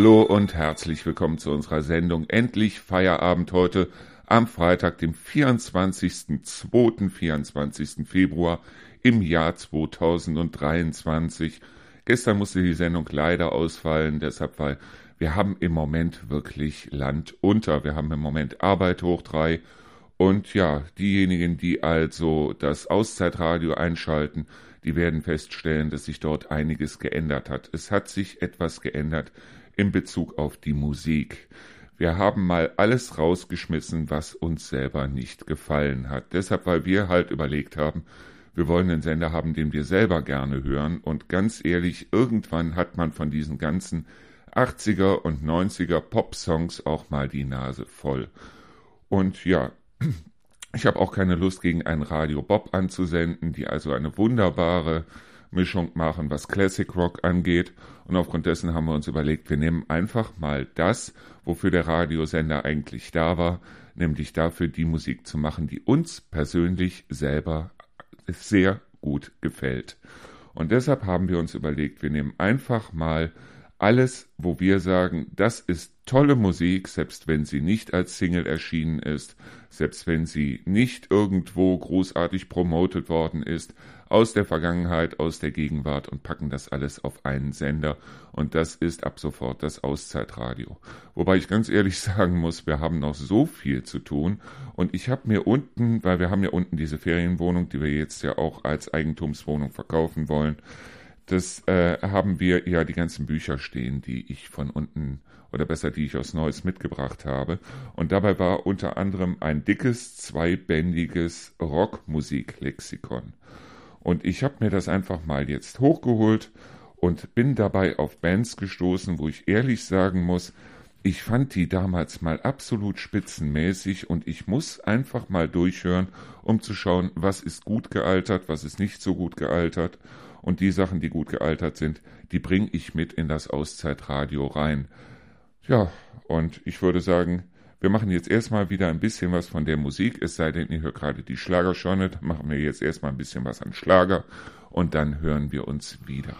Hallo und herzlich willkommen zu unserer Sendung Endlich Feierabend heute am Freitag, dem 24.02. 24. Februar im Jahr 2023. Gestern musste die Sendung leider ausfallen, deshalb weil wir haben im Moment wirklich Land unter. Wir haben im Moment Arbeit hoch drei und ja, diejenigen, die also das Auszeitradio einschalten, die werden feststellen, dass sich dort einiges geändert hat. Es hat sich etwas geändert in Bezug auf die Musik. Wir haben mal alles rausgeschmissen, was uns selber nicht gefallen hat. Deshalb, weil wir halt überlegt haben, wir wollen einen Sender haben, den wir selber gerne hören. Und ganz ehrlich, irgendwann hat man von diesen ganzen 80er und 90er Pop-Songs auch mal die Nase voll. Und ja, ich habe auch keine Lust, gegen ein Radio Bob anzusenden, die also eine wunderbare Mischung machen, was Classic Rock angeht. Und aufgrund dessen haben wir uns überlegt, wir nehmen einfach mal das, wofür der Radiosender eigentlich da war, nämlich dafür die Musik zu machen, die uns persönlich selber sehr gut gefällt. Und deshalb haben wir uns überlegt, wir nehmen einfach mal alles, wo wir sagen, das ist tolle Musik, selbst wenn sie nicht als Single erschienen ist, selbst wenn sie nicht irgendwo großartig promotet worden ist, aus der Vergangenheit, aus der Gegenwart und packen das alles auf einen Sender. Und das ist ab sofort das Auszeitradio. Wobei ich ganz ehrlich sagen muss, wir haben noch so viel zu tun. Und ich habe mir unten, weil wir haben ja unten diese Ferienwohnung, die wir jetzt ja auch als Eigentumswohnung verkaufen wollen, das äh, haben wir ja die ganzen Bücher stehen, die ich von unten oder besser die ich aus Neues mitgebracht habe. Und dabei war unter anderem ein dickes, zweibändiges Rockmusiklexikon. Und ich habe mir das einfach mal jetzt hochgeholt und bin dabei auf Bands gestoßen, wo ich ehrlich sagen muss, ich fand die damals mal absolut spitzenmäßig und ich muss einfach mal durchhören, um zu schauen, was ist gut gealtert, was ist nicht so gut gealtert. Und die Sachen, die gut gealtert sind, die bringe ich mit in das Auszeitradio rein. Ja, und ich würde sagen, wir machen jetzt erstmal wieder ein bisschen was von der Musik, es sei denn, ihr hört gerade die Schlagerschonne, dann machen wir jetzt erstmal ein bisschen was an Schlager und dann hören wir uns wieder.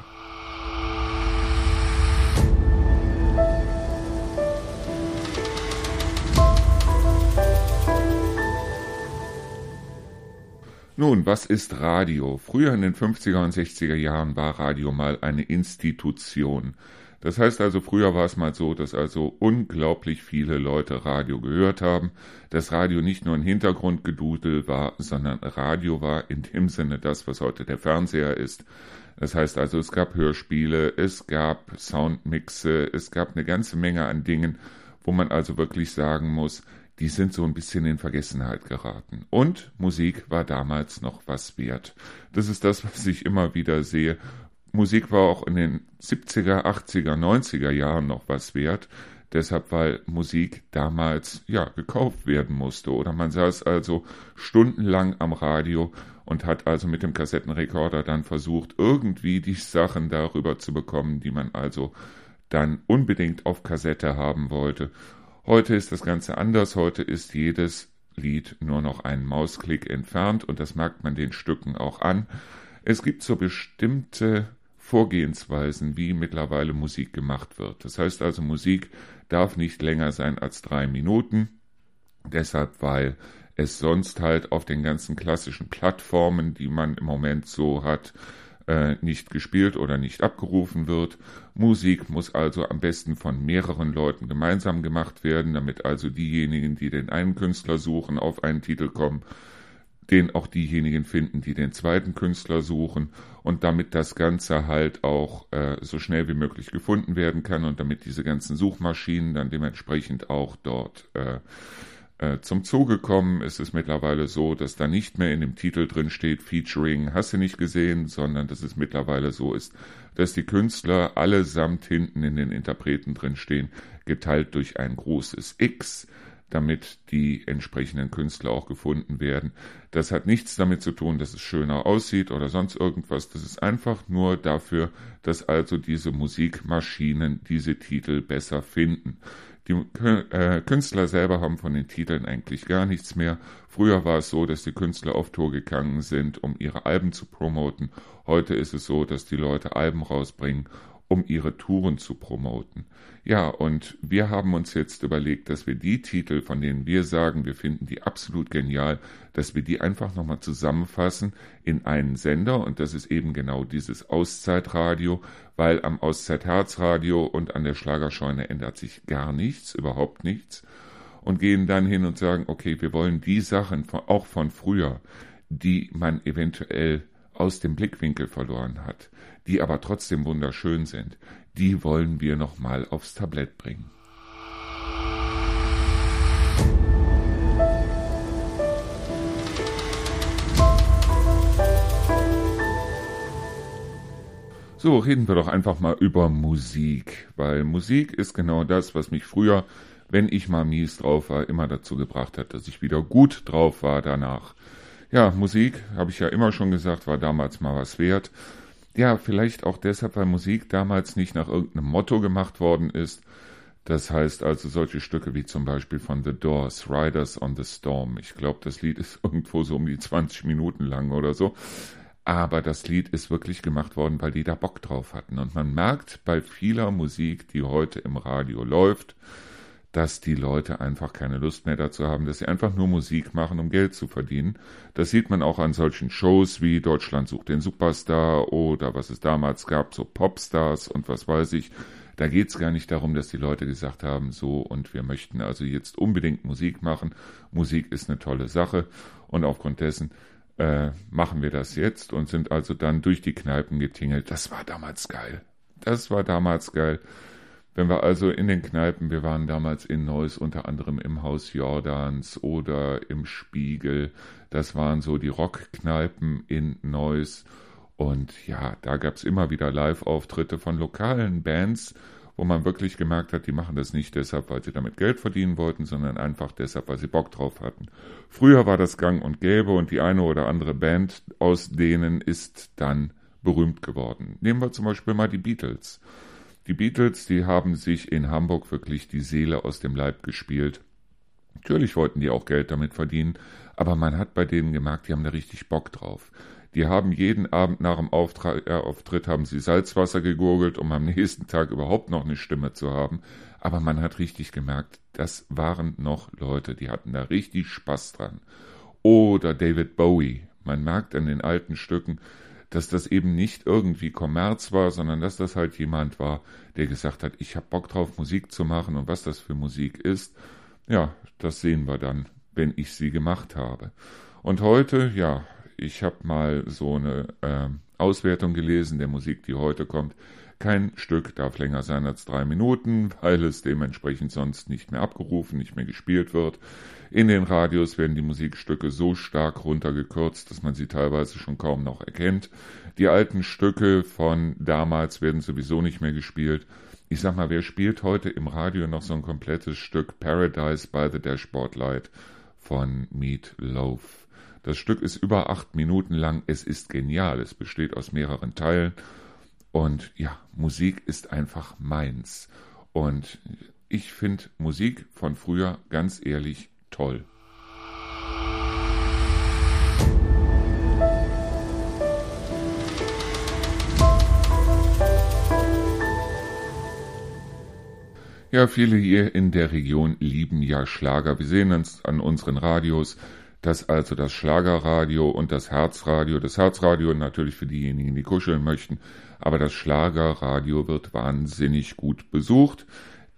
Nun, was ist Radio? Früher in den 50er und 60er Jahren war Radio mal eine Institution. Das heißt also, früher war es mal so, dass also unglaublich viele Leute Radio gehört haben. Das Radio nicht nur ein Hintergrundgedudel war, sondern Radio war in dem Sinne das, was heute der Fernseher ist. Das heißt also, es gab Hörspiele, es gab Soundmixe, es gab eine ganze Menge an Dingen, wo man also wirklich sagen muss, die sind so ein bisschen in Vergessenheit geraten. Und Musik war damals noch was wert. Das ist das, was ich immer wieder sehe. Musik war auch in den 70er, 80er, 90er Jahren noch was wert. Deshalb, weil Musik damals ja gekauft werden musste. Oder man saß also stundenlang am Radio und hat also mit dem Kassettenrekorder dann versucht, irgendwie die Sachen darüber zu bekommen, die man also dann unbedingt auf Kassette haben wollte. Heute ist das Ganze anders. Heute ist jedes Lied nur noch einen Mausklick entfernt und das merkt man den Stücken auch an. Es gibt so bestimmte Vorgehensweisen, wie mittlerweile Musik gemacht wird. Das heißt also, Musik darf nicht länger sein als drei Minuten. Deshalb, weil es sonst halt auf den ganzen klassischen Plattformen, die man im Moment so hat, äh, nicht gespielt oder nicht abgerufen wird. Musik muss also am besten von mehreren Leuten gemeinsam gemacht werden, damit also diejenigen, die den einen Künstler suchen, auf einen Titel kommen, den auch diejenigen finden, die den zweiten Künstler suchen und damit das Ganze halt auch äh, so schnell wie möglich gefunden werden kann und damit diese ganzen Suchmaschinen dann dementsprechend auch dort äh, äh, zum Zuge kommen, ist es mittlerweile so, dass da nicht mehr in dem Titel drin steht, Featuring hast du nicht gesehen, sondern dass es mittlerweile so ist, dass die Künstler allesamt hinten in den Interpreten drin stehen, geteilt durch ein großes X, damit die entsprechenden Künstler auch gefunden werden. Das hat nichts damit zu tun, dass es schöner aussieht oder sonst irgendwas. Das ist einfach nur dafür, dass also diese Musikmaschinen diese Titel besser finden. Die äh, Künstler selber haben von den Titeln eigentlich gar nichts mehr. Früher war es so, dass die Künstler auf Tour gegangen sind, um ihre Alben zu promoten. Heute ist es so, dass die Leute Alben rausbringen um ihre Touren zu promoten. Ja, und wir haben uns jetzt überlegt, dass wir die Titel, von denen wir sagen, wir finden die absolut genial, dass wir die einfach nochmal zusammenfassen in einen Sender und das ist eben genau dieses Auszeitradio, weil am Auszeitherzradio und an der Schlagerscheune ändert sich gar nichts, überhaupt nichts und gehen dann hin und sagen, okay, wir wollen die Sachen auch von früher, die man eventuell aus dem Blickwinkel verloren hat, die aber trotzdem wunderschön sind, die wollen wir nochmal aufs Tablett bringen. So, reden wir doch einfach mal über Musik, weil Musik ist genau das, was mich früher, wenn ich mal mies drauf war, immer dazu gebracht hat, dass ich wieder gut drauf war danach. Ja, Musik, habe ich ja immer schon gesagt, war damals mal was wert. Ja, vielleicht auch deshalb, weil Musik damals nicht nach irgendeinem Motto gemacht worden ist. Das heißt also solche Stücke wie zum Beispiel von The Doors, Riders on the Storm. Ich glaube, das Lied ist irgendwo so um die 20 Minuten lang oder so. Aber das Lied ist wirklich gemacht worden, weil die da Bock drauf hatten. Und man merkt bei vieler Musik, die heute im Radio läuft, dass die Leute einfach keine Lust mehr dazu haben, dass sie einfach nur Musik machen, um Geld zu verdienen. Das sieht man auch an solchen Shows wie Deutschland sucht den Superstar oder was es damals gab, so Popstars und was weiß ich. Da geht's gar nicht darum, dass die Leute gesagt haben, so und wir möchten also jetzt unbedingt Musik machen. Musik ist eine tolle Sache und aufgrund dessen äh, machen wir das jetzt und sind also dann durch die Kneipen getingelt. Das war damals geil. Das war damals geil. Wenn wir also in den Kneipen, wir waren damals in Neuss unter anderem im Haus Jordans oder im Spiegel, das waren so die Rockkneipen in Neuss. Und ja, da gab es immer wieder Live-Auftritte von lokalen Bands, wo man wirklich gemerkt hat, die machen das nicht deshalb, weil sie damit Geld verdienen wollten, sondern einfach deshalb, weil sie Bock drauf hatten. Früher war das gang und gäbe und die eine oder andere Band aus denen ist dann berühmt geworden. Nehmen wir zum Beispiel mal die Beatles. Die Beatles, die haben sich in Hamburg wirklich die Seele aus dem Leib gespielt. Natürlich wollten die auch Geld damit verdienen, aber man hat bei denen gemerkt, die haben da richtig Bock drauf. Die haben jeden Abend nach dem Auftritt, äh, Auftritt haben sie Salzwasser gegurgelt, um am nächsten Tag überhaupt noch eine Stimme zu haben. Aber man hat richtig gemerkt, das waren noch Leute, die hatten da richtig Spaß dran. Oder David Bowie. Man merkt an den alten Stücken, dass das eben nicht irgendwie Kommerz war, sondern dass das halt jemand war, der gesagt hat, ich habe Bock drauf, Musik zu machen und was das für Musik ist, ja, das sehen wir dann, wenn ich sie gemacht habe. Und heute, ja, ich habe mal so eine äh, Auswertung gelesen der Musik, die heute kommt. Kein Stück darf länger sein als drei Minuten, weil es dementsprechend sonst nicht mehr abgerufen, nicht mehr gespielt wird. In den Radios werden die Musikstücke so stark runtergekürzt, dass man sie teilweise schon kaum noch erkennt. Die alten Stücke von damals werden sowieso nicht mehr gespielt. Ich sag mal, wer spielt heute im Radio noch so ein komplettes Stück Paradise by the Dashboard Light von Meat Loaf? Das Stück ist über acht Minuten lang. Es ist genial. Es besteht aus mehreren Teilen und ja, Musik ist einfach meins. Und ich finde Musik von früher ganz ehrlich toll. Ja, viele hier in der Region lieben ja Schlager. Wir sehen uns an unseren Radios dass also das Schlagerradio und das Herzradio, das Herzradio natürlich für diejenigen, die kuscheln möchten, aber das Schlagerradio wird wahnsinnig gut besucht.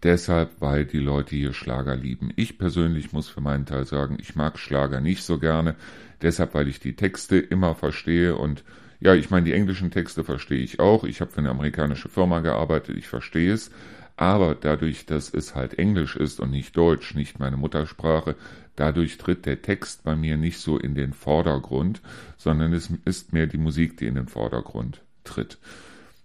Deshalb, weil die Leute hier Schlager lieben. Ich persönlich muss für meinen Teil sagen, ich mag Schlager nicht so gerne. Deshalb, weil ich die Texte immer verstehe und ja, ich meine, die englischen Texte verstehe ich auch. Ich habe für eine amerikanische Firma gearbeitet, ich verstehe es. Aber dadurch, dass es halt Englisch ist und nicht Deutsch, nicht meine Muttersprache, dadurch tritt der Text bei mir nicht so in den Vordergrund, sondern es ist mehr die Musik, die in den Vordergrund tritt.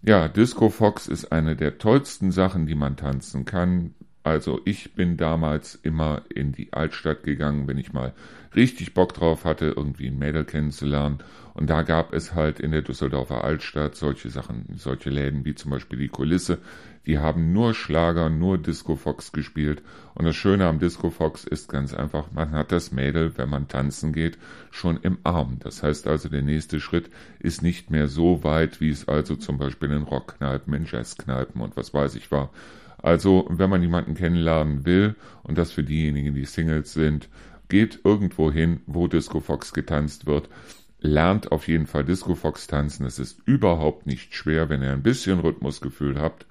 Ja, Disco Fox ist eine der tollsten Sachen, die man tanzen kann. Also ich bin damals immer in die Altstadt gegangen, wenn ich mal richtig Bock drauf hatte, irgendwie ein Mädel kennenzulernen. Und da gab es halt in der Düsseldorfer Altstadt solche Sachen, solche Läden wie zum Beispiel die Kulisse. Die haben nur Schlager, nur Disco Fox gespielt. Und das Schöne am Disco Fox ist ganz einfach, man hat das Mädel, wenn man tanzen geht, schon im Arm. Das heißt also, der nächste Schritt ist nicht mehr so weit, wie es also zum Beispiel in Rockkneipen, in Jazzkneipen und was weiß ich war. Also, wenn man jemanden kennenlernen will, und das für diejenigen, die Singles sind, geht irgendwo hin, wo Disco Fox getanzt wird. Lernt auf jeden Fall Disco Fox tanzen. Es ist überhaupt nicht schwer, wenn ihr ein bisschen Rhythmusgefühl habt.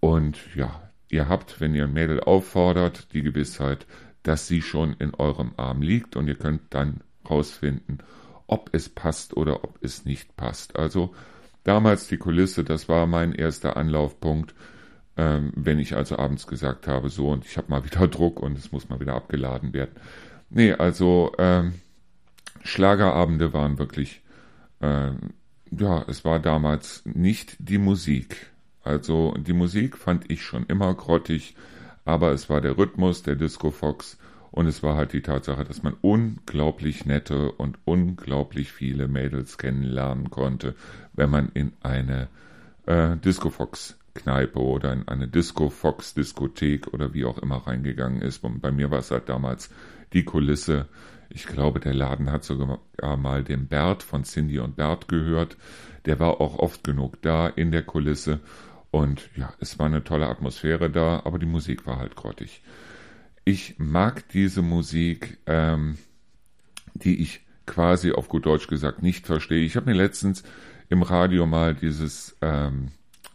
Und ja, ihr habt, wenn ihr ein Mädel auffordert, die Gewissheit, dass sie schon in eurem Arm liegt und ihr könnt dann rausfinden, ob es passt oder ob es nicht passt. Also damals die Kulisse, das war mein erster Anlaufpunkt, ähm, wenn ich also abends gesagt habe, so und ich habe mal wieder Druck und es muss mal wieder abgeladen werden. Nee, also ähm, Schlagerabende waren wirklich, ähm, ja, es war damals nicht die Musik. Also die Musik fand ich schon immer grottig, aber es war der Rhythmus, der Disco Fox und es war halt die Tatsache, dass man unglaublich nette und unglaublich viele Mädels kennenlernen konnte, wenn man in eine äh, Disco Fox Kneipe oder in eine Disco Fox Diskothek oder wie auch immer reingegangen ist. Und bei mir war es halt damals die Kulisse. Ich glaube, der Laden hat sogar mal dem Bert von Cindy und Bert gehört. Der war auch oft genug da in der Kulisse. Und ja, es war eine tolle Atmosphäre da, aber die Musik war halt grottig. Ich mag diese Musik, ähm, die ich quasi auf gut Deutsch gesagt nicht verstehe. Ich habe mir letztens im Radio mal dieses, ähm,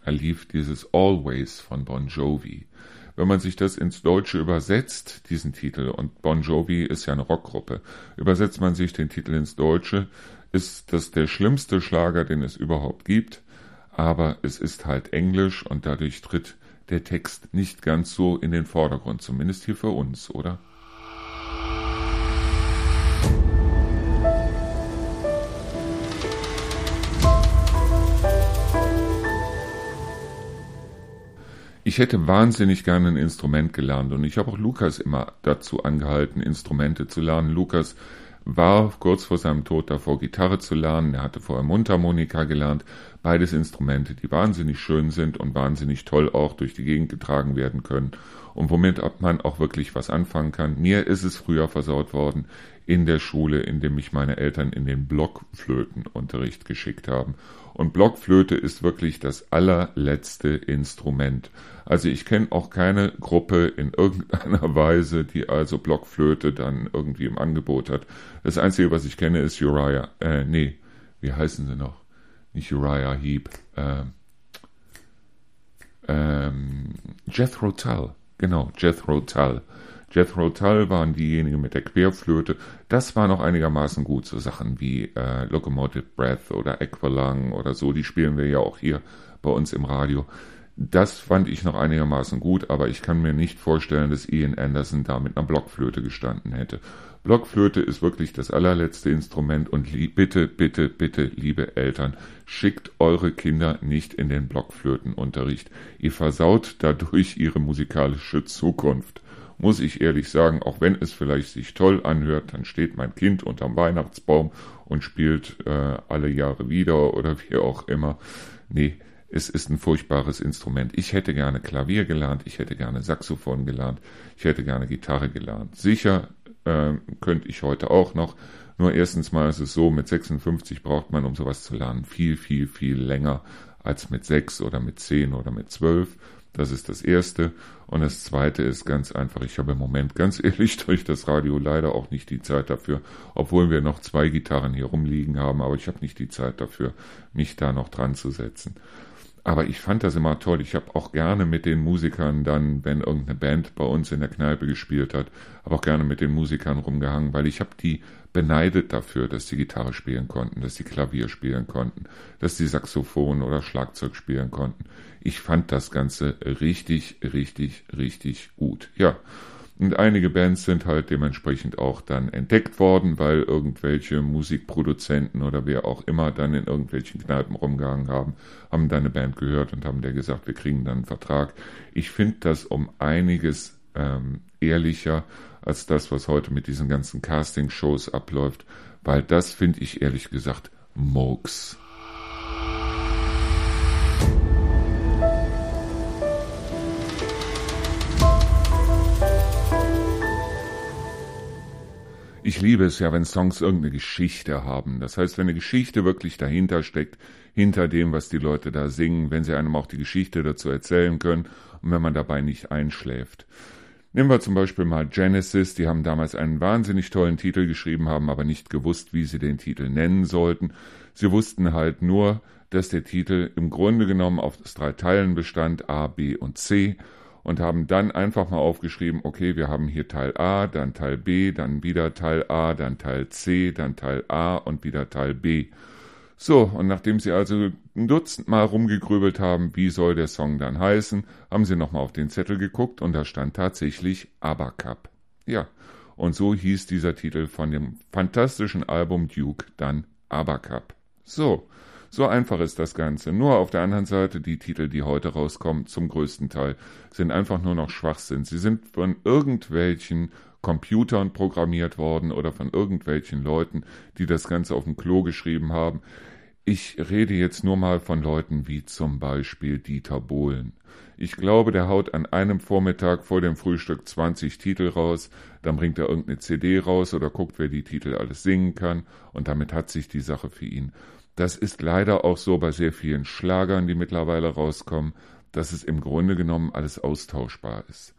er lief dieses Always von Bon Jovi. Wenn man sich das ins Deutsche übersetzt, diesen Titel, und Bon Jovi ist ja eine Rockgruppe, übersetzt man sich den Titel ins Deutsche, ist das der schlimmste Schlager, den es überhaupt gibt, aber es ist halt Englisch und dadurch tritt der Text nicht ganz so in den Vordergrund, zumindest hier für uns, oder? Ich hätte wahnsinnig gerne ein Instrument gelernt und ich habe auch Lukas immer dazu angehalten, Instrumente zu lernen. Lukas war kurz vor seinem Tod davor, Gitarre zu lernen. Er hatte vorher Mundharmonika gelernt. Beides Instrumente, die wahnsinnig schön sind und wahnsinnig toll auch durch die Gegend getragen werden können und womit man auch wirklich was anfangen kann. Mir ist es früher versaut worden in der Schule, in dem mich meine Eltern in den Blockflötenunterricht geschickt haben. Und Blockflöte ist wirklich das allerletzte Instrument. Also ich kenne auch keine Gruppe in irgendeiner Weise, die also Blockflöte dann irgendwie im Angebot hat. Das Einzige, was ich kenne, ist Uriah. Äh, nee, wie heißen sie noch? Nicht Uriah Heep. Ähm, ähm, Jethro Tull. Genau, Jethro Tull. Jethro Tull waren diejenigen mit der Querflöte. Das war noch einigermaßen gut. So Sachen wie äh, Locomotive Breath oder Aqualung oder so, die spielen wir ja auch hier bei uns im Radio. Das fand ich noch einigermaßen gut, aber ich kann mir nicht vorstellen, dass Ian Anderson da mit einer Blockflöte gestanden hätte. Blockflöte ist wirklich das allerletzte Instrument und bitte, bitte, bitte, liebe Eltern, schickt eure Kinder nicht in den Blockflötenunterricht. Ihr versaut dadurch ihre musikalische Zukunft. Muss ich ehrlich sagen, auch wenn es vielleicht sich toll anhört, dann steht mein Kind unterm Weihnachtsbaum und spielt äh, alle Jahre wieder oder wie auch immer. Nee, es ist ein furchtbares Instrument. Ich hätte gerne Klavier gelernt, ich hätte gerne Saxophon gelernt, ich hätte gerne Gitarre gelernt. Sicher äh, könnte ich heute auch noch. Nur erstens mal ist es so, mit 56 braucht man, um sowas zu lernen, viel, viel, viel länger als mit 6 oder mit 10 oder mit 12. Das ist das Erste. Und das Zweite ist ganz einfach, ich habe im Moment ganz ehrlich durch das Radio leider auch nicht die Zeit dafür, obwohl wir noch zwei Gitarren hier rumliegen haben, aber ich habe nicht die Zeit dafür, mich da noch dran zu setzen. Aber ich fand das immer toll. Ich habe auch gerne mit den Musikern dann, wenn irgendeine Band bei uns in der Kneipe gespielt hat, habe auch gerne mit den Musikern rumgehangen, weil ich habe die beneidet dafür, dass sie Gitarre spielen konnten, dass sie Klavier spielen konnten, dass sie Saxophon oder Schlagzeug spielen konnten. Ich fand das Ganze richtig, richtig, richtig gut. Ja. Und einige Bands sind halt dementsprechend auch dann entdeckt worden, weil irgendwelche Musikproduzenten oder wer auch immer dann in irgendwelchen Kneipen rumgegangen haben, haben dann eine Band gehört und haben der gesagt, wir kriegen dann einen Vertrag. Ich finde das um einiges ähm, ehrlicher als das, was heute mit diesen ganzen Casting-Shows abläuft, weil das finde ich ehrlich gesagt Murks. Ich liebe es ja, wenn Songs irgendeine Geschichte haben. Das heißt, wenn eine Geschichte wirklich dahinter steckt, hinter dem, was die Leute da singen, wenn sie einem auch die Geschichte dazu erzählen können und wenn man dabei nicht einschläft. Nehmen wir zum Beispiel mal Genesis, die haben damals einen wahnsinnig tollen Titel geschrieben, haben aber nicht gewusst, wie sie den Titel nennen sollten. Sie wussten halt nur, dass der Titel im Grunde genommen aus drei Teilen bestand, A, B und C und haben dann einfach mal aufgeschrieben, okay, wir haben hier Teil A, dann Teil B, dann wieder Teil A, dann Teil C, dann Teil A und wieder Teil B. So, und nachdem sie also ein Dutzend Mal rumgegrübelt haben, wie soll der Song dann heißen, haben sie nochmal auf den Zettel geguckt und da stand tatsächlich Abacup. Ja, und so hieß dieser Titel von dem fantastischen Album Duke dann Abacup. So, so einfach ist das Ganze. Nur auf der anderen Seite, die Titel, die heute rauskommen, zum größten Teil, sind einfach nur noch Schwachsinn. Sie sind von irgendwelchen Computern programmiert worden oder von irgendwelchen Leuten, die das Ganze auf dem Klo geschrieben haben. Ich rede jetzt nur mal von Leuten wie zum Beispiel Dieter Bohlen. Ich glaube, der haut an einem Vormittag vor dem Frühstück 20 Titel raus, dann bringt er irgendeine CD raus oder guckt, wer die Titel alles singen kann und damit hat sich die Sache für ihn. Das ist leider auch so bei sehr vielen Schlagern, die mittlerweile rauskommen, dass es im Grunde genommen alles austauschbar ist.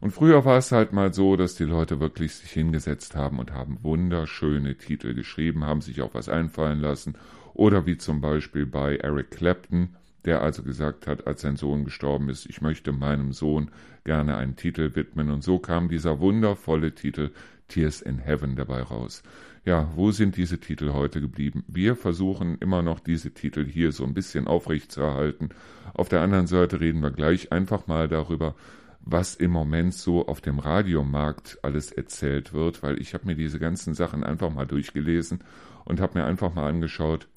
Und früher war es halt mal so, dass die Leute wirklich sich hingesetzt haben und haben wunderschöne Titel geschrieben, haben sich auch was einfallen lassen. Oder wie zum Beispiel bei Eric Clapton, der also gesagt hat, als sein Sohn gestorben ist, ich möchte meinem Sohn gerne einen Titel widmen. Und so kam dieser wundervolle Titel Tears in Heaven dabei raus. Ja, wo sind diese Titel heute geblieben? Wir versuchen immer noch diese Titel hier so ein bisschen aufrechtzuerhalten. Auf der anderen Seite reden wir gleich einfach mal darüber, was im Moment so auf dem Radiomarkt alles erzählt wird, weil ich habe mir diese ganzen Sachen einfach mal durchgelesen und habe mir einfach mal angeschaut,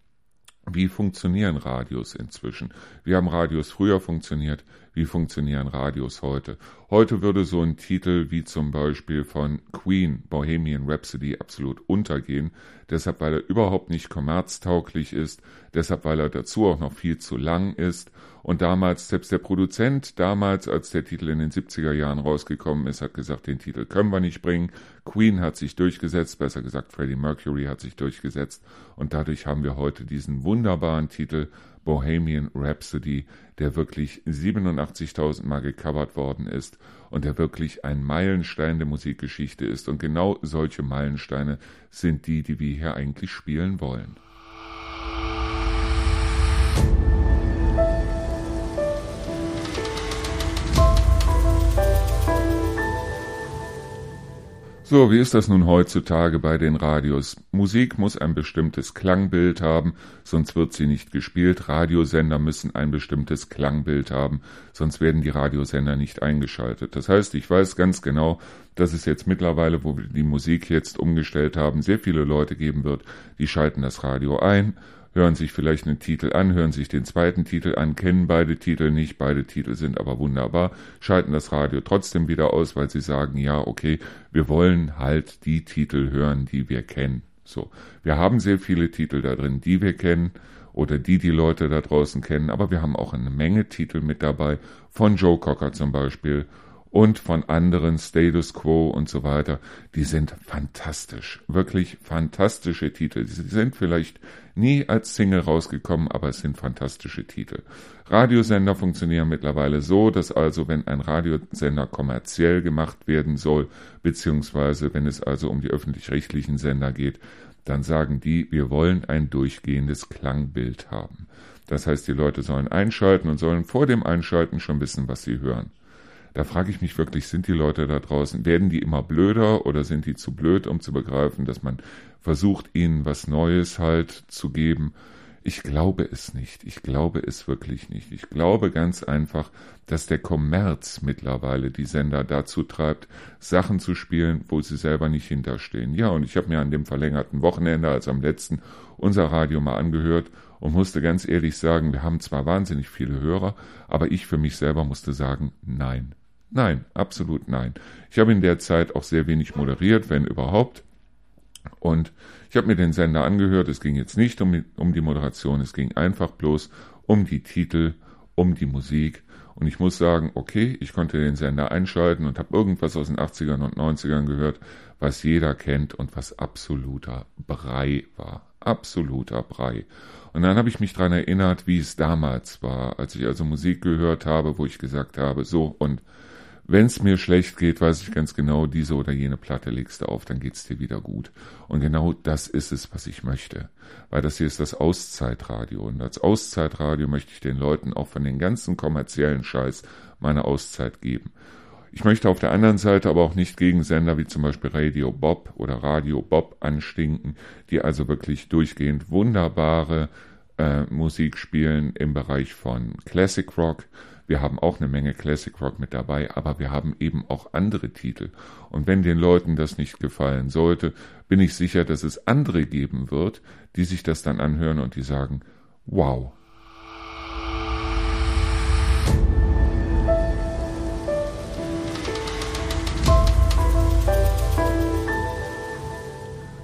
wie funktionieren Radios inzwischen? Wie haben Radios früher funktioniert? Wie funktionieren Radios heute? Heute würde so ein Titel wie zum Beispiel von Queen, Bohemian Rhapsody, absolut untergehen. Deshalb, weil er überhaupt nicht kommerztauglich ist. Deshalb, weil er dazu auch noch viel zu lang ist und damals, selbst der Produzent, damals, als der Titel in den 70er Jahren rausgekommen ist, hat gesagt, den Titel können wir nicht bringen. Queen hat sich durchgesetzt, besser gesagt, Freddie Mercury hat sich durchgesetzt. Und dadurch haben wir heute diesen wunderbaren Titel Bohemian Rhapsody, der wirklich 87.000 Mal gecovert worden ist und der wirklich ein Meilenstein der Musikgeschichte ist. Und genau solche Meilensteine sind die, die wir hier eigentlich spielen wollen. So, wie ist das nun heutzutage bei den Radios? Musik muss ein bestimmtes Klangbild haben, sonst wird sie nicht gespielt. Radiosender müssen ein bestimmtes Klangbild haben, sonst werden die Radiosender nicht eingeschaltet. Das heißt, ich weiß ganz genau, dass es jetzt mittlerweile, wo wir die Musik jetzt umgestellt haben, sehr viele Leute geben wird, die schalten das Radio ein hören sich vielleicht einen Titel an, hören sich den zweiten Titel an, kennen beide Titel nicht, beide Titel sind aber wunderbar, schalten das Radio trotzdem wieder aus, weil sie sagen, ja, okay, wir wollen halt die Titel hören, die wir kennen. So, wir haben sehr viele Titel da drin, die wir kennen oder die die Leute da draußen kennen, aber wir haben auch eine Menge Titel mit dabei, von Joe Cocker zum Beispiel und von anderen Status Quo und so weiter, die sind fantastisch, wirklich fantastische Titel. Sie sind vielleicht nie als Single rausgekommen, aber es sind fantastische Titel. Radiosender funktionieren mittlerweile so, dass also wenn ein Radiosender kommerziell gemacht werden soll, beziehungsweise wenn es also um die öffentlich-rechtlichen Sender geht, dann sagen die, wir wollen ein durchgehendes Klangbild haben. Das heißt, die Leute sollen einschalten und sollen vor dem Einschalten schon wissen, was sie hören. Da frage ich mich wirklich, sind die Leute da draußen, werden die immer blöder oder sind die zu blöd, um zu begreifen, dass man versucht, ihnen was Neues halt zu geben? Ich glaube es nicht. Ich glaube es wirklich nicht. Ich glaube ganz einfach, dass der Kommerz mittlerweile die Sender dazu treibt, Sachen zu spielen, wo sie selber nicht hinterstehen. Ja, und ich habe mir an dem verlängerten Wochenende, also am letzten, unser Radio mal angehört und musste ganz ehrlich sagen, wir haben zwar wahnsinnig viele Hörer, aber ich für mich selber musste sagen, nein. Nein, absolut nein. Ich habe in der Zeit auch sehr wenig moderiert, wenn überhaupt. Und ich habe mir den Sender angehört. Es ging jetzt nicht um, um die Moderation, es ging einfach bloß um die Titel, um die Musik. Und ich muss sagen, okay, ich konnte den Sender einschalten und habe irgendwas aus den 80ern und 90ern gehört, was jeder kennt und was absoluter Brei war. Absoluter Brei. Und dann habe ich mich daran erinnert, wie es damals war, als ich also Musik gehört habe, wo ich gesagt habe, so und wenn es mir schlecht geht, weiß ich ganz genau, diese oder jene Platte legst du auf, dann geht's dir wieder gut. Und genau das ist es, was ich möchte. Weil das hier ist das Auszeitradio. Und als Auszeitradio möchte ich den Leuten auch von den ganzen kommerziellen Scheiß meine Auszeit geben. Ich möchte auf der anderen Seite aber auch nicht gegen Sender wie zum Beispiel Radio Bob oder Radio Bob anstinken, die also wirklich durchgehend wunderbare äh, Musik spielen im Bereich von Classic Rock, wir haben auch eine Menge Classic Rock mit dabei, aber wir haben eben auch andere Titel. Und wenn den Leuten das nicht gefallen sollte, bin ich sicher, dass es andere geben wird, die sich das dann anhören und die sagen, wow.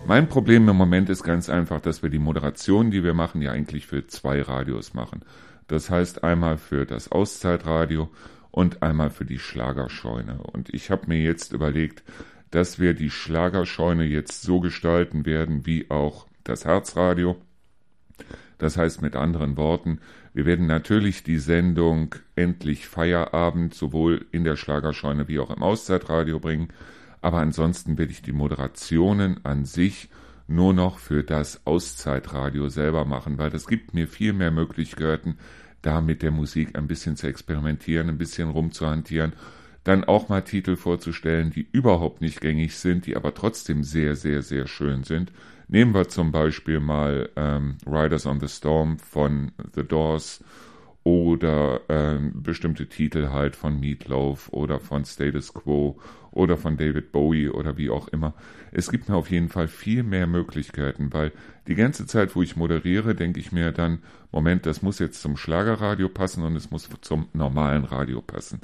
Mein Problem im Moment ist ganz einfach, dass wir die Moderation, die wir machen, ja eigentlich für zwei Radios machen. Das heißt einmal für das Auszeitradio und einmal für die Schlagerscheune. Und ich habe mir jetzt überlegt, dass wir die Schlagerscheune jetzt so gestalten werden wie auch das Herzradio. Das heißt mit anderen Worten, wir werden natürlich die Sendung Endlich Feierabend sowohl in der Schlagerscheune wie auch im Auszeitradio bringen, aber ansonsten werde ich die Moderationen an sich nur noch für das Auszeitradio selber machen, weil das gibt mir viel mehr Möglichkeiten, da mit der Musik ein bisschen zu experimentieren, ein bisschen rumzuhantieren, dann auch mal Titel vorzustellen, die überhaupt nicht gängig sind, die aber trotzdem sehr, sehr, sehr schön sind. Nehmen wir zum Beispiel mal ähm, Riders on the Storm von The Doors oder ähm, bestimmte Titel halt von Meatloaf oder von Status Quo oder von David Bowie oder wie auch immer. Es gibt mir auf jeden Fall viel mehr Möglichkeiten, weil die ganze Zeit, wo ich moderiere, denke ich mir dann, Moment, das muss jetzt zum Schlagerradio passen und es muss zum normalen Radio passen.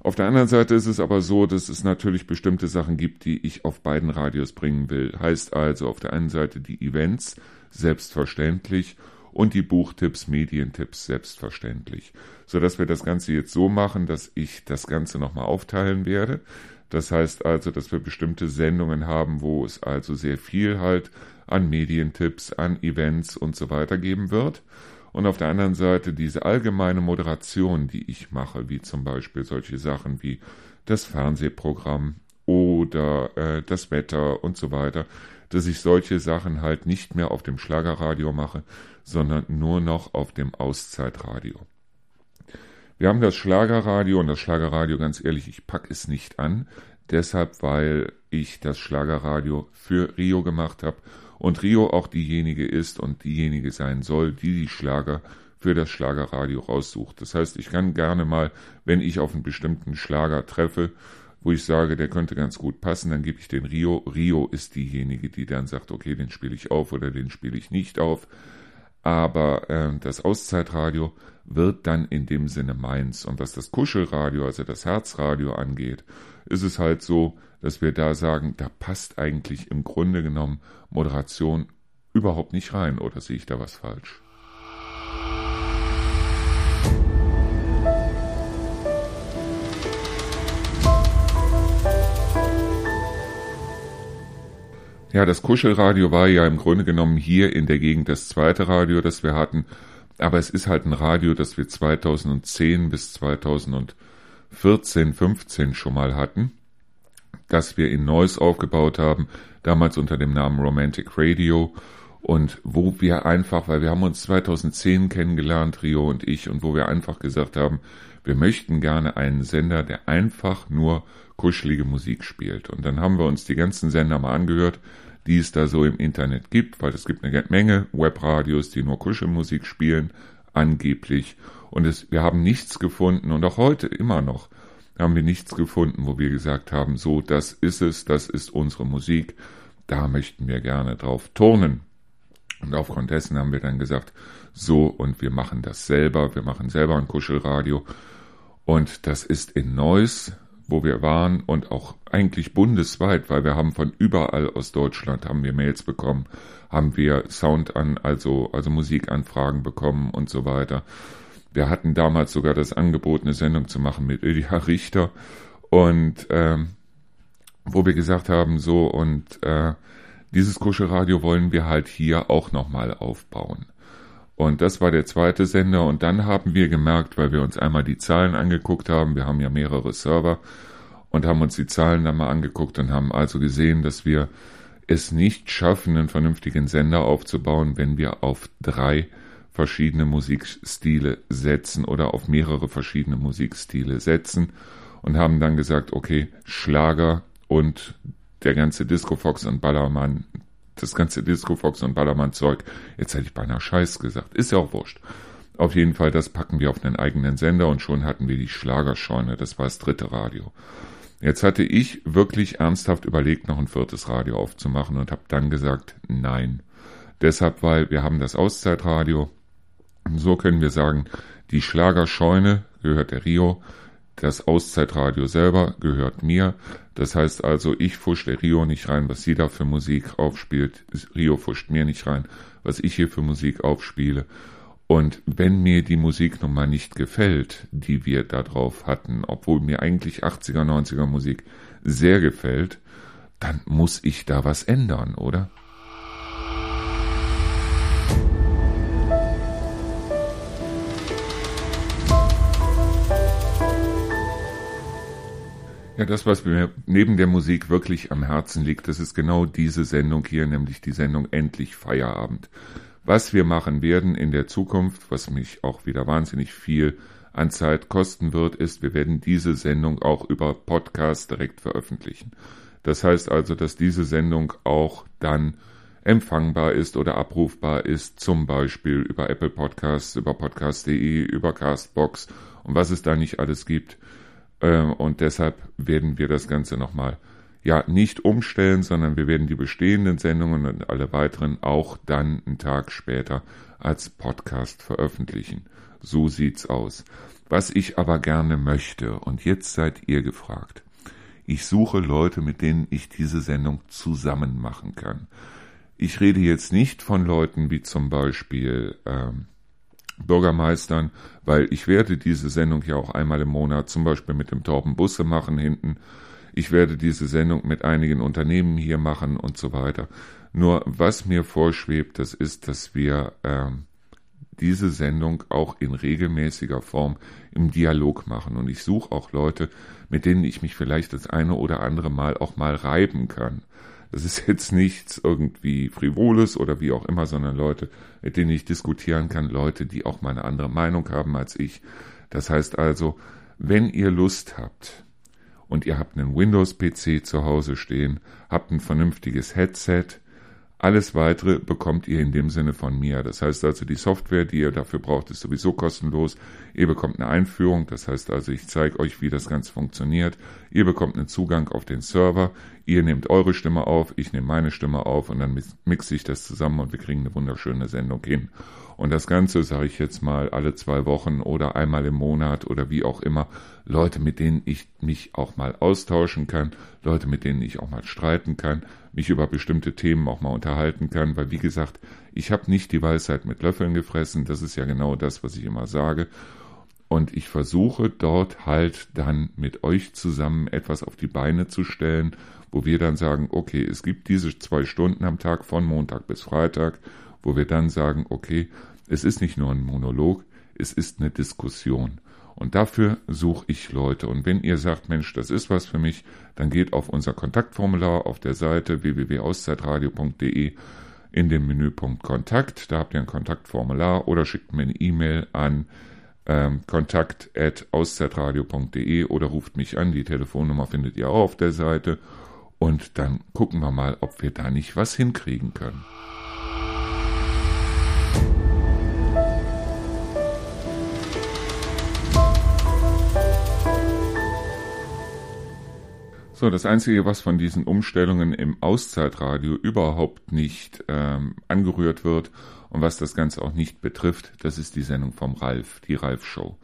Auf der anderen Seite ist es aber so, dass es natürlich bestimmte Sachen gibt, die ich auf beiden Radios bringen will. Heißt also auf der einen Seite die Events, selbstverständlich, und die Buchtipps, Medientipps selbstverständlich. Sodass wir das Ganze jetzt so machen, dass ich das Ganze nochmal aufteilen werde. Das heißt also, dass wir bestimmte Sendungen haben, wo es also sehr viel halt an Medientipps, an Events und so weiter geben wird. Und auf der anderen Seite diese allgemeine Moderation, die ich mache, wie zum Beispiel solche Sachen wie das Fernsehprogramm oder äh, das Wetter und so weiter, dass ich solche Sachen halt nicht mehr auf dem Schlagerradio mache, sondern nur noch auf dem Auszeitradio. Wir haben das Schlagerradio und das Schlagerradio, ganz ehrlich, ich pack es nicht an, deshalb, weil ich das Schlagerradio für Rio gemacht habe und Rio auch diejenige ist und diejenige sein soll, die die Schlager für das Schlagerradio raussucht. Das heißt, ich kann gerne mal, wenn ich auf einen bestimmten Schlager treffe, wo ich sage, der könnte ganz gut passen, dann gebe ich den Rio. Rio ist diejenige, die dann sagt, okay, den spiele ich auf oder den spiele ich nicht auf aber äh, das Auszeitradio wird dann in dem Sinne meins. Und was das Kuschelradio, also das Herzradio angeht, ist es halt so, dass wir da sagen, da passt eigentlich im Grunde genommen Moderation überhaupt nicht rein. Oder sehe ich da was falsch? Ja, das Kuschelradio war ja im Grunde genommen hier in der Gegend das zweite Radio, das wir hatten. Aber es ist halt ein Radio, das wir 2010 bis 2014, 15 schon mal hatten, das wir in Neuss aufgebaut haben, damals unter dem Namen Romantic Radio und wo wir einfach, weil wir haben uns 2010 kennengelernt, Rio und ich, und wo wir einfach gesagt haben, wir möchten gerne einen Sender, der einfach nur kuschelige Musik spielt. Und dann haben wir uns die ganzen Sender mal angehört, die es da so im Internet gibt, weil es gibt eine Menge Webradios, die nur Kuschelmusik spielen, angeblich. Und es, wir haben nichts gefunden und auch heute immer noch haben wir nichts gefunden, wo wir gesagt haben, so, das ist es, das ist unsere Musik, da möchten wir gerne drauf turnen. Und aufgrund dessen haben wir dann gesagt, so, und wir machen das selber, wir machen selber ein Kuschelradio. Und das ist in Neuss, wo wir waren und auch eigentlich bundesweit, weil wir haben von überall aus Deutschland haben wir Mails bekommen, haben wir Sound an, also, also Musikanfragen bekommen und so weiter. Wir hatten damals sogar das Angebot, eine Sendung zu machen mit Ilja Richter und ähm, wo wir gesagt haben, so und äh, dieses Kuschelradio wollen wir halt hier auch nochmal aufbauen. Und das war der zweite Sender. Und dann haben wir gemerkt, weil wir uns einmal die Zahlen angeguckt haben, wir haben ja mehrere Server und haben uns die Zahlen dann mal angeguckt und haben also gesehen, dass wir es nicht schaffen, einen vernünftigen Sender aufzubauen, wenn wir auf drei verschiedene Musikstile setzen oder auf mehrere verschiedene Musikstile setzen. Und haben dann gesagt, okay, Schlager und der ganze Disco Fox und Ballermann, das ganze Disco Fox und Ballermann Zeug, jetzt hätte ich beinahe Scheiß gesagt, ist ja auch wurscht. Auf jeden Fall, das packen wir auf den eigenen Sender und schon hatten wir die Schlagerscheune, das war das dritte Radio. Jetzt hatte ich wirklich ernsthaft überlegt, noch ein viertes Radio aufzumachen und habe dann gesagt, nein. Deshalb, weil wir haben das Auszeitradio, so können wir sagen, die Schlagerscheune gehört der Rio, das Auszeitradio selber gehört mir. Das heißt also, ich fusch der Rio nicht rein, was sie da für Musik aufspielt. Rio fuscht mir nicht rein, was ich hier für Musik aufspiele. Und wenn mir die Musik nun mal nicht gefällt, die wir da drauf hatten, obwohl mir eigentlich 80er, 90er Musik sehr gefällt, dann muss ich da was ändern, oder? Ja, das, was mir neben der Musik wirklich am Herzen liegt, das ist genau diese Sendung hier, nämlich die Sendung Endlich Feierabend. Was wir machen werden in der Zukunft, was mich auch wieder wahnsinnig viel an Zeit kosten wird, ist, wir werden diese Sendung auch über Podcast direkt veröffentlichen. Das heißt also, dass diese Sendung auch dann empfangbar ist oder abrufbar ist, zum Beispiel über Apple Podcasts, über podcast.de, über Castbox und was es da nicht alles gibt. Ähm, und deshalb werden wir das Ganze nochmal ja nicht umstellen, sondern wir werden die bestehenden Sendungen und alle weiteren auch dann einen Tag später als Podcast veröffentlichen. So sieht's aus. Was ich aber gerne möchte, und jetzt seid ihr gefragt. Ich suche Leute, mit denen ich diese Sendung zusammen machen kann. Ich rede jetzt nicht von Leuten wie zum Beispiel ähm, Bürgermeistern, weil ich werde diese Sendung ja auch einmal im Monat zum Beispiel mit dem Torben Busse machen hinten. Ich werde diese Sendung mit einigen Unternehmen hier machen und so weiter. Nur was mir vorschwebt, das ist, dass wir äh, diese Sendung auch in regelmäßiger Form im Dialog machen. Und ich suche auch Leute, mit denen ich mich vielleicht das eine oder andere Mal auch mal reiben kann. Das ist jetzt nichts irgendwie Frivoles oder wie auch immer, sondern Leute, mit denen ich diskutieren kann, Leute, die auch mal eine andere Meinung haben als ich. Das heißt also, wenn ihr Lust habt und ihr habt einen Windows-PC zu Hause stehen, habt ein vernünftiges Headset, alles weitere bekommt ihr in dem Sinne von mir. Das heißt also, die Software, die ihr dafür braucht, ist sowieso kostenlos. Ihr bekommt eine Einführung, das heißt also, ich zeige euch, wie das Ganze funktioniert. Ihr bekommt einen Zugang auf den Server. Ihr nehmt eure Stimme auf, ich nehme meine Stimme auf und dann mixe ich das zusammen und wir kriegen eine wunderschöne Sendung hin. Und das Ganze, sage ich jetzt mal, alle zwei Wochen oder einmal im Monat oder wie auch immer, Leute, mit denen ich mich auch mal austauschen kann, Leute, mit denen ich auch mal streiten kann, mich über bestimmte Themen auch mal unterhalten kann, weil wie gesagt, ich habe nicht die Weisheit mit Löffeln gefressen, das ist ja genau das, was ich immer sage. Und ich versuche dort halt dann mit euch zusammen etwas auf die Beine zu stellen, wo wir dann sagen, okay, es gibt diese zwei Stunden am Tag von Montag bis Freitag wo wir dann sagen, okay, es ist nicht nur ein Monolog, es ist eine Diskussion. Und dafür suche ich Leute. Und wenn ihr sagt, Mensch, das ist was für mich, dann geht auf unser Kontaktformular auf der Seite www.auszeitradio.de in dem Menüpunkt Kontakt. Da habt ihr ein Kontaktformular oder schickt mir eine E-Mail an ähm, kontakt.auszeitradio.de oder ruft mich an. Die Telefonnummer findet ihr auch auf der Seite. Und dann gucken wir mal, ob wir da nicht was hinkriegen können. So, das Einzige, was von diesen Umstellungen im Auszeitradio überhaupt nicht ähm, angerührt wird und was das Ganze auch nicht betrifft, das ist die Sendung vom Ralf, die Ralf Show,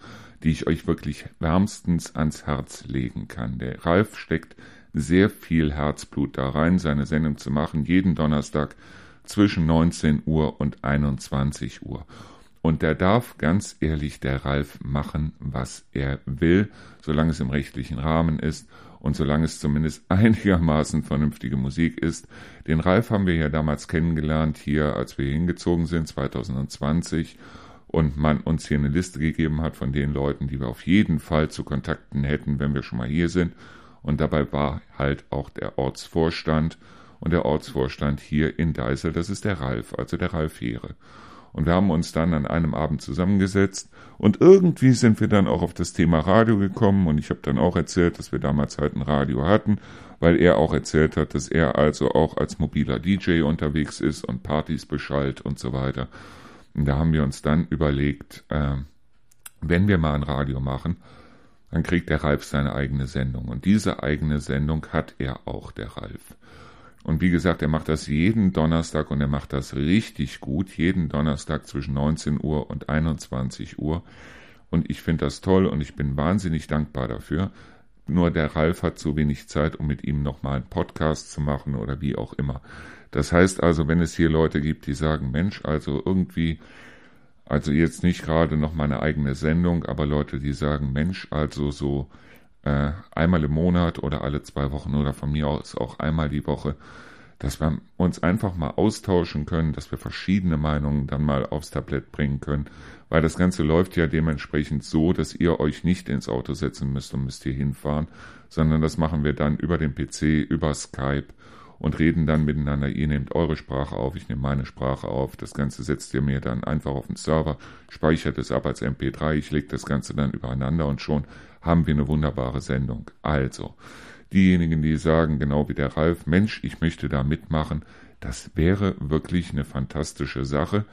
die ich euch wirklich wärmstens ans Herz legen kann. Der Ralf steckt sehr viel Herzblut da rein, seine Sendung zu machen, jeden Donnerstag zwischen 19 Uhr und 21 Uhr. Und der darf ganz ehrlich der Ralf machen, was er will, solange es im rechtlichen Rahmen ist und solange es zumindest einigermaßen vernünftige Musik ist. Den Ralf haben wir ja damals kennengelernt hier, als wir hingezogen sind, 2020 und man uns hier eine Liste gegeben hat von den Leuten, die wir auf jeden Fall zu Kontakten hätten, wenn wir schon mal hier sind. Und dabei war halt auch der Ortsvorstand und der Ortsvorstand hier in Deisel, das ist der Ralf, also der Ralf Heere. Und wir haben uns dann an einem Abend zusammengesetzt und irgendwie sind wir dann auch auf das Thema Radio gekommen und ich habe dann auch erzählt, dass wir damals halt ein Radio hatten, weil er auch erzählt hat, dass er also auch als mobiler DJ unterwegs ist und Partys beschallt und so weiter. Und da haben wir uns dann überlegt, äh, wenn wir mal ein Radio machen, dann kriegt der Ralf seine eigene Sendung. Und diese eigene Sendung hat er auch, der Ralf. Und wie gesagt, er macht das jeden Donnerstag und er macht das richtig gut, jeden Donnerstag zwischen 19 Uhr und 21 Uhr. Und ich finde das toll und ich bin wahnsinnig dankbar dafür. Nur der Ralf hat zu wenig Zeit, um mit ihm nochmal einen Podcast zu machen oder wie auch immer. Das heißt also, wenn es hier Leute gibt, die sagen, Mensch, also irgendwie, also jetzt nicht gerade noch meine eigene Sendung, aber Leute, die sagen, Mensch, also so äh, einmal im Monat oder alle zwei Wochen oder von mir aus auch einmal die Woche, dass wir uns einfach mal austauschen können, dass wir verschiedene Meinungen dann mal aufs Tablett bringen können, weil das Ganze läuft ja dementsprechend so, dass ihr euch nicht ins Auto setzen müsst und müsst hier hinfahren, sondern das machen wir dann über den PC, über Skype und reden dann miteinander. Ihr nehmt eure Sprache auf, ich nehme meine Sprache auf. Das Ganze setzt ihr mir dann einfach auf den Server, speichert es ab als MP3, ich lege das Ganze dann übereinander und schon haben wir eine wunderbare Sendung. Also, diejenigen, die sagen, genau wie der Ralf, Mensch, ich möchte da mitmachen, das wäre wirklich eine fantastische Sache.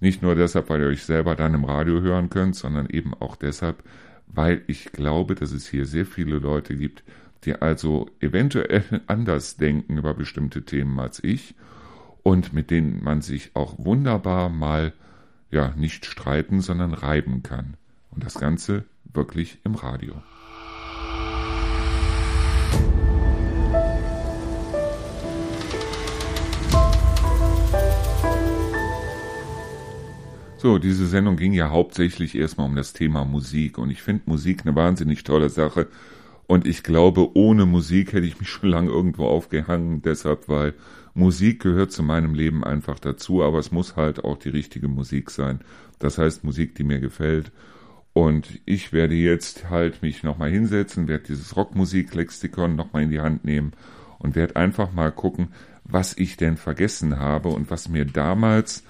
Nicht nur deshalb, weil ihr euch selber dann im Radio hören könnt, sondern eben auch deshalb, weil ich glaube, dass es hier sehr viele Leute gibt, die also eventuell anders denken über bestimmte Themen als ich und mit denen man sich auch wunderbar mal ja nicht streiten, sondern reiben kann. Und das Ganze wirklich im Radio. So, diese Sendung ging ja hauptsächlich erstmal um das Thema Musik. Und ich finde Musik eine wahnsinnig tolle Sache. Und ich glaube, ohne Musik hätte ich mich schon lange irgendwo aufgehangen, deshalb, weil Musik gehört zu meinem Leben einfach dazu, aber es muss halt auch die richtige Musik sein. Das heißt Musik, die mir gefällt und ich werde jetzt halt mich nochmal hinsetzen, werde dieses Rockmusiklexikon nochmal in die Hand nehmen und werde einfach mal gucken, was ich denn vergessen habe und was mir damals,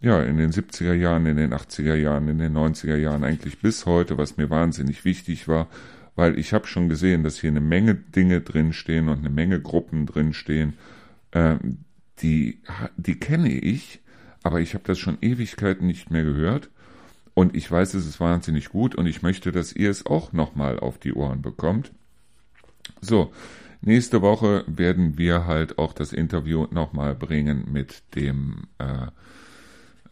ja, in den 70er Jahren, in den 80er Jahren, in den 90er Jahren, eigentlich bis heute, was mir wahnsinnig wichtig war, weil ich habe schon gesehen, dass hier eine Menge Dinge drinstehen und eine Menge Gruppen drinstehen, äh, die, die kenne ich, aber ich habe das schon Ewigkeiten nicht mehr gehört und ich weiß, es ist wahnsinnig gut und ich möchte, dass ihr es auch nochmal auf die Ohren bekommt. So, nächste Woche werden wir halt auch das Interview nochmal bringen mit dem, äh,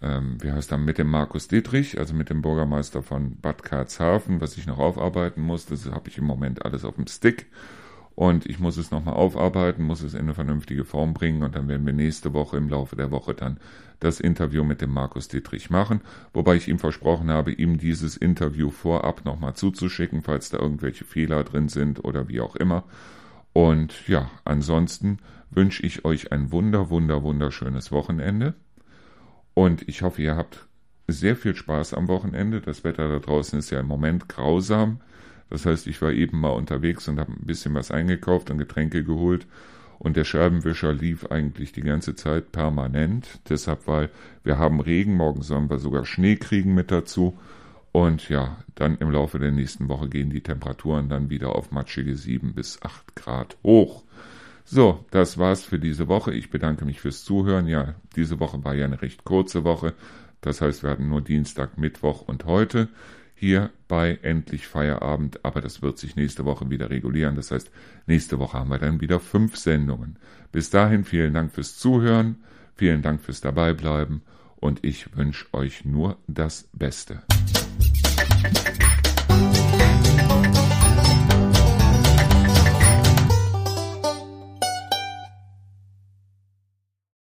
ähm, wie heißt er, mit dem Markus Dietrich, also mit dem Bürgermeister von Bad Karlshafen, was ich noch aufarbeiten muss. Das habe ich im Moment alles auf dem Stick und ich muss es nochmal aufarbeiten, muss es in eine vernünftige Form bringen und dann werden wir nächste Woche im Laufe der Woche dann das Interview mit dem Markus Dietrich machen, wobei ich ihm versprochen habe, ihm dieses Interview vorab nochmal zuzuschicken, falls da irgendwelche Fehler drin sind oder wie auch immer. Und ja, ansonsten wünsche ich euch ein wunder, wunder, wunderschönes Wochenende. Und ich hoffe, ihr habt sehr viel Spaß am Wochenende. Das Wetter da draußen ist ja im Moment grausam. Das heißt, ich war eben mal unterwegs und habe ein bisschen was eingekauft und Getränke geholt. Und der Scheibenwischer lief eigentlich die ganze Zeit permanent. Deshalb, weil wir haben Regen, morgen sollen wir sogar Schnee kriegen mit dazu. Und ja, dann im Laufe der nächsten Woche gehen die Temperaturen dann wieder auf matschige 7 bis 8 Grad hoch. So, das war's für diese Woche. Ich bedanke mich fürs Zuhören. Ja, diese Woche war ja eine recht kurze Woche. Das heißt, wir hatten nur Dienstag, Mittwoch und heute hier bei Endlich Feierabend. Aber das wird sich nächste Woche wieder regulieren. Das heißt, nächste Woche haben wir dann wieder fünf Sendungen. Bis dahin vielen Dank fürs Zuhören. Vielen Dank fürs Dabeibleiben. Und ich wünsche euch nur das Beste.